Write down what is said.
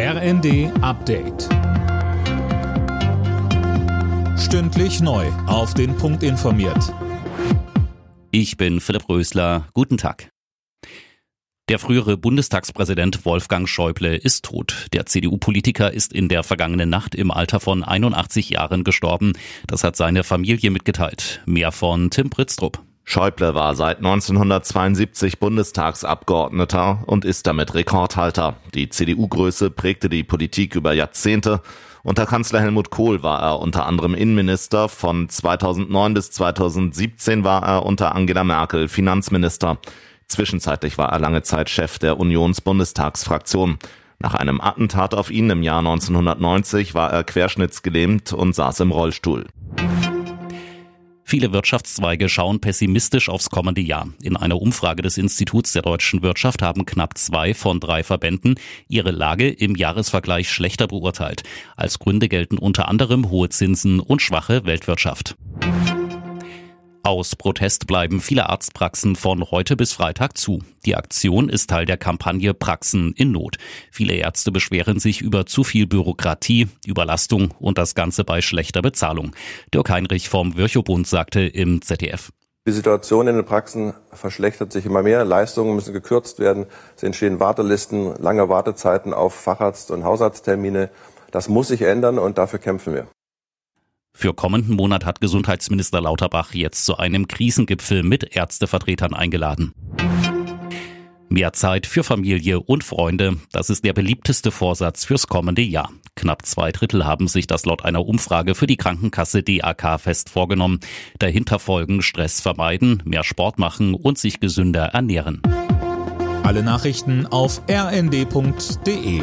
RND Update. Stündlich neu. Auf den Punkt informiert. Ich bin Philipp Rösler. Guten Tag. Der frühere Bundestagspräsident Wolfgang Schäuble ist tot. Der CDU-Politiker ist in der vergangenen Nacht im Alter von 81 Jahren gestorben. Das hat seine Familie mitgeteilt. Mehr von Tim Britztrup. Schäuble war seit 1972 Bundestagsabgeordneter und ist damit Rekordhalter. Die CDU-Größe prägte die Politik über Jahrzehnte. Unter Kanzler Helmut Kohl war er unter anderem Innenminister. Von 2009 bis 2017 war er unter Angela Merkel Finanzminister. Zwischenzeitlich war er lange Zeit Chef der Unionsbundestagsfraktion. Nach einem Attentat auf ihn im Jahr 1990 war er querschnittsgelähmt und saß im Rollstuhl. Viele Wirtschaftszweige schauen pessimistisch aufs kommende Jahr. In einer Umfrage des Instituts der deutschen Wirtschaft haben knapp zwei von drei Verbänden ihre Lage im Jahresvergleich schlechter beurteilt. Als Gründe gelten unter anderem hohe Zinsen und schwache Weltwirtschaft. Aus Protest bleiben viele Arztpraxen von heute bis Freitag zu. Die Aktion ist Teil der Kampagne Praxen in Not. Viele Ärzte beschweren sich über zu viel Bürokratie, Überlastung und das Ganze bei schlechter Bezahlung. Dirk Heinrich vom Virchow-Bund sagte im ZDF. Die Situation in den Praxen verschlechtert sich immer mehr. Leistungen müssen gekürzt werden. Es entstehen Wartelisten, lange Wartezeiten auf Facharzt- und Hausarzttermine. Das muss sich ändern und dafür kämpfen wir. Für kommenden Monat hat Gesundheitsminister Lauterbach jetzt zu einem Krisengipfel mit Ärztevertretern eingeladen. Mehr Zeit für Familie und Freunde, das ist der beliebteste Vorsatz fürs kommende Jahr. Knapp zwei Drittel haben sich das laut einer Umfrage für die Krankenkasse DAK fest vorgenommen. Dahinter folgen Stress vermeiden, mehr Sport machen und sich gesünder ernähren. Alle Nachrichten auf rnd.de